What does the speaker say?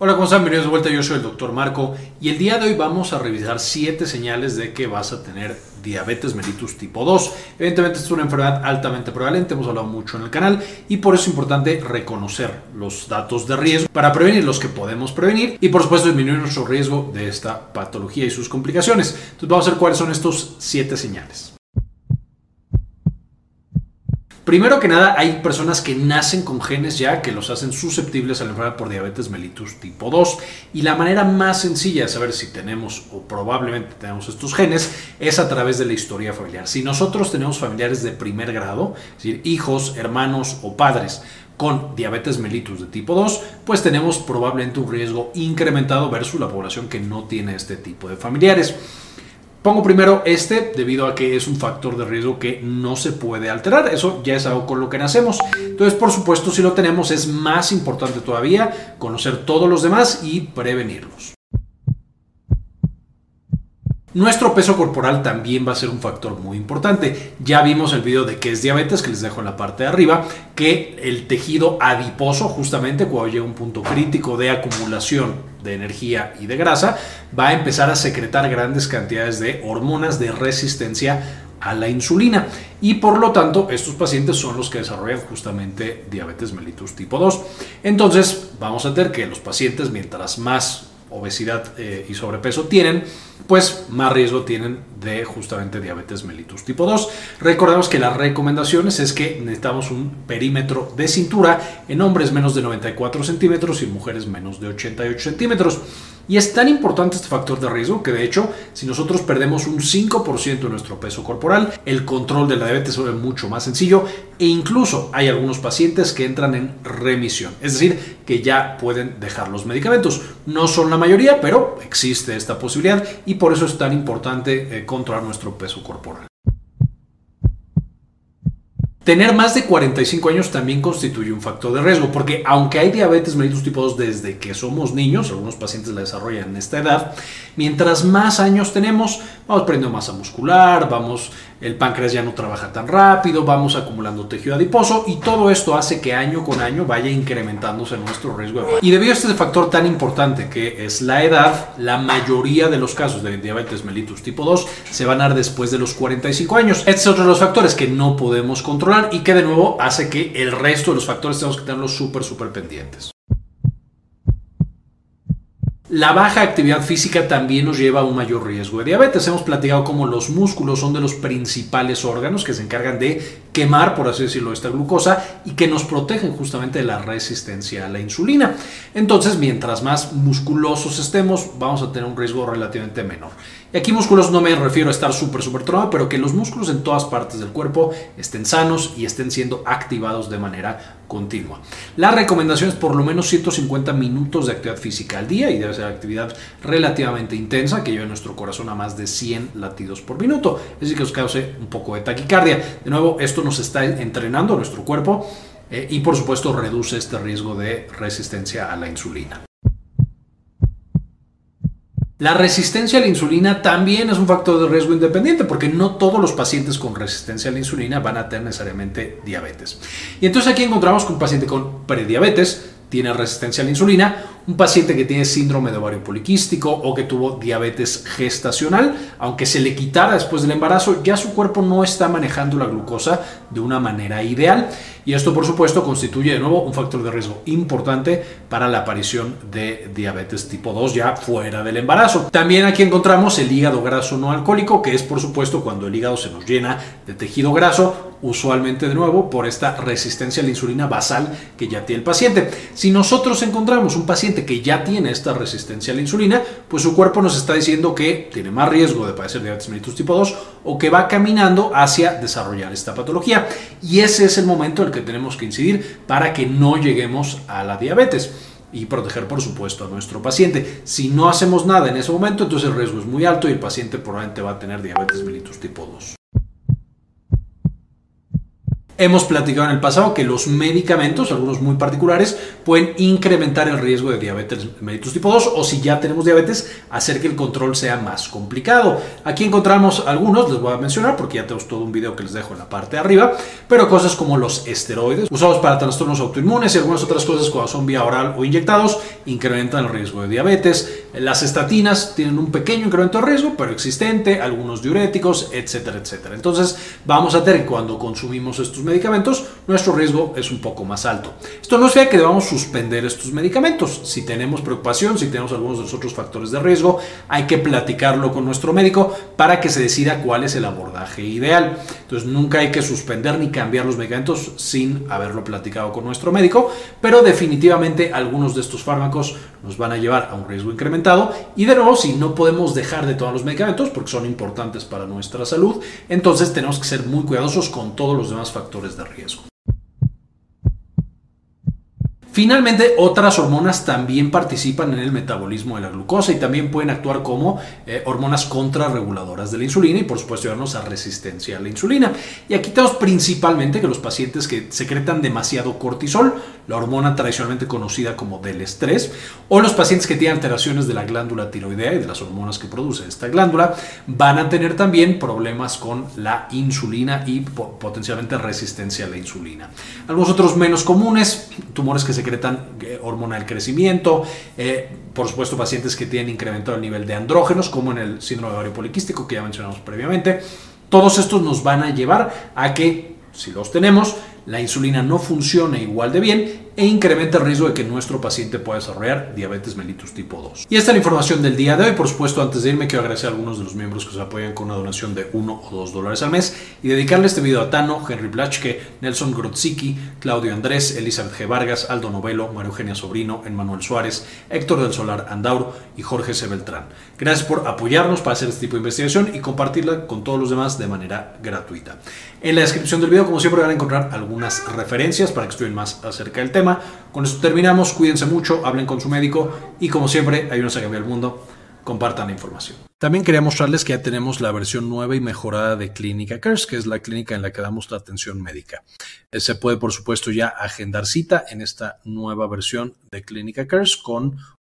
Hola, ¿cómo están? Bienvenidos de vuelta, yo soy el doctor Marco y el día de hoy vamos a revisar 7 señales de que vas a tener diabetes mellitus tipo 2. Evidentemente es una enfermedad altamente prevalente, hemos hablado mucho en el canal y por eso es importante reconocer los datos de riesgo para prevenir los que podemos prevenir y por supuesto disminuir nuestro riesgo de esta patología y sus complicaciones. Entonces vamos a ver cuáles son estos 7 señales. Primero que nada, hay personas que nacen con genes ya que los hacen susceptibles a la enfermedad por diabetes mellitus tipo 2. Y la manera más sencilla de saber si tenemos o probablemente tenemos estos genes es a través de la historia familiar. Si nosotros tenemos familiares de primer grado, es decir, hijos, hermanos o padres, con diabetes mellitus de tipo 2, pues tenemos probablemente un riesgo incrementado versus la población que no tiene este tipo de familiares. Pongo primero este debido a que es un factor de riesgo que no se puede alterar. Eso ya es algo con lo que nacemos. Entonces, por supuesto, si lo tenemos es más importante todavía conocer todos los demás y prevenirlos. Nuestro peso corporal también va a ser un factor muy importante. Ya vimos el video de qué es diabetes, que les dejo en la parte de arriba, que el tejido adiposo, justamente cuando llega un punto crítico de acumulación de energía y de grasa, va a empezar a secretar grandes cantidades de hormonas de resistencia a la insulina y por lo tanto estos pacientes son los que desarrollan justamente diabetes mellitus tipo 2. Entonces vamos a ver que los pacientes mientras más obesidad eh, y sobrepeso tienen, pues más riesgo tienen de justamente diabetes mellitus tipo 2. Recordemos que las recomendaciones es que necesitamos un perímetro de cintura en hombres menos de 94 centímetros y mujeres menos de 88 centímetros. Y es tan importante este factor de riesgo que de hecho, si nosotros perdemos un 5% de nuestro peso corporal, el control de la diabetes se mucho más sencillo e incluso hay algunos pacientes que entran en remisión, es decir, que ya pueden dejar los medicamentos. No son la mayoría, pero existe esta posibilidad y por eso es tan importante eh, controlar nuestro peso corporal. Tener más de 45 años también constituye un factor de riesgo, porque aunque hay diabetes mellitus tipo 2 desde que somos niños, algunos pacientes la desarrollan en esta edad, mientras más años tenemos, vamos perdiendo masa muscular, vamos, el páncreas ya no trabaja tan rápido, vamos acumulando tejido adiposo y todo esto hace que año con año vaya incrementándose nuestro riesgo. De y debido a este factor tan importante que es la edad, la mayoría de los casos de diabetes mellitus tipo 2 se van a dar después de los 45 años. Este es otro de los factores que no podemos controlar y que de nuevo hace que el resto de los factores tenemos que tenerlos súper, súper pendientes. La baja actividad física también nos lleva a un mayor riesgo de diabetes. Hemos platicado cómo los músculos son de los principales órganos que se encargan de quemar, por así decirlo, esta glucosa y que nos protegen justamente de la resistencia a la insulina. Entonces, mientras más musculosos estemos, vamos a tener un riesgo relativamente menor. Y aquí músculos no me refiero a estar súper, súper tronado, pero que los músculos en todas partes del cuerpo estén sanos y estén siendo activados de manera continua. La recomendación es por lo menos 150 minutos de actividad física al día y debe ser actividad relativamente intensa que lleve nuestro corazón a más de 100 latidos por minuto, es decir, que os cause un poco de taquicardia. De nuevo, esto nos está entrenando nuestro cuerpo eh, y por supuesto reduce este riesgo de resistencia a la insulina. La resistencia a la insulina también es un factor de riesgo independiente porque no todos los pacientes con resistencia a la insulina van a tener necesariamente diabetes. Y entonces aquí encontramos que un paciente con prediabetes tiene resistencia a la insulina, un paciente que tiene síndrome de ovario poliquístico o que tuvo diabetes gestacional, aunque se le quitara después del embarazo, ya su cuerpo no está manejando la glucosa de una manera ideal. Y esto, por supuesto, constituye de nuevo un factor de riesgo importante para la aparición de diabetes tipo 2 ya fuera del embarazo. También aquí encontramos el hígado graso no alcohólico, que es, por supuesto, cuando el hígado se nos llena de tejido graso, usualmente de nuevo por esta resistencia a la insulina basal que ya tiene el paciente. Si nosotros encontramos un paciente que ya tiene esta resistencia a la insulina, pues su cuerpo nos está diciendo que tiene más riesgo de padecer diabetes mellitus tipo 2 o que va caminando hacia desarrollar esta patología. Y ese es el momento en el que tenemos que incidir para que no lleguemos a la diabetes y proteger por supuesto a nuestro paciente. Si no hacemos nada en ese momento, entonces el riesgo es muy alto y el paciente probablemente va a tener diabetes mellitus tipo 2. Hemos platicado en el pasado que los medicamentos, algunos muy particulares, pueden incrementar el riesgo de diabetes mellitus tipo 2 o si ya tenemos diabetes, hacer que el control sea más complicado. Aquí encontramos algunos, les voy a mencionar porque ya tenemos todo un video que les dejo en la parte de arriba, pero cosas como los esteroides, usados para trastornos autoinmunes y algunas otras cosas cuando son vía oral o inyectados, incrementan el riesgo de diabetes. Las estatinas tienen un pequeño incremento de riesgo, pero existente, algunos diuréticos, etcétera, etcétera. Entonces, vamos a tener que cuando consumimos estos medicamentos, nuestro riesgo es un poco más alto. Esto no significa que debamos suspender estos medicamentos. Si tenemos preocupación, si tenemos algunos de los otros factores de riesgo, hay que platicarlo con nuestro médico para que se decida cuál es el abordaje ideal. Entonces, nunca hay que suspender ni cambiar los medicamentos sin haberlo platicado con nuestro médico, pero definitivamente algunos de estos fármacos nos van a llevar a un riesgo incrementado y de nuevo, si no podemos dejar de tomar los medicamentos porque son importantes para nuestra salud, entonces tenemos que ser muy cuidadosos con todos los demás factores de riesgo. Finalmente, otras hormonas también participan en el metabolismo de la glucosa y también pueden actuar como eh, hormonas contrarreguladoras de la insulina y por supuesto llevarnos a resistencia a la insulina. Y aquí tenemos principalmente que los pacientes que secretan demasiado cortisol, la hormona tradicionalmente conocida como del estrés, o los pacientes que tienen alteraciones de la glándula tiroidea y de las hormonas que produce esta glándula, van a tener también problemas con la insulina y potencialmente resistencia a la insulina. Algunos otros menos comunes, tumores que se secretan eh, hormona del crecimiento, eh, por supuesto pacientes que tienen incrementado el nivel de andrógenos, como en el síndrome de ovario poliquístico que ya mencionamos previamente. Todos estos nos van a llevar a que, si los tenemos, la insulina no funcione igual de bien e incrementa el riesgo de que nuestro paciente pueda desarrollar diabetes mellitus tipo 2. Y esta es la información del día de hoy. Por supuesto, antes de irme, quiero agradecer a algunos de los miembros que se apoyan con una donación de 1 o 2 dólares al mes y dedicarle este video a Tano, Henry Blachke, Nelson Grodzicki, Claudio Andrés, Elizabeth G. Vargas, Aldo Novelo, María Eugenia Sobrino, Emmanuel Suárez, Héctor del Solar Andauro y Jorge C. Beltrán. Gracias por apoyarnos para hacer este tipo de investigación y compartirla con todos los demás de manera gratuita. En la descripción del video, como siempre, van a encontrar algunas referencias para que estudien más acerca del tema con esto terminamos, cuídense mucho, hablen con su médico y como siempre, ayúdenos a cambiar el mundo, compartan la información. También quería mostrarles que ya tenemos la versión nueva y mejorada de Clínica Cares, que es la clínica en la que damos la atención médica. Eh, se puede, por supuesto, ya agendar cita en esta nueva versión de Clínica Cares con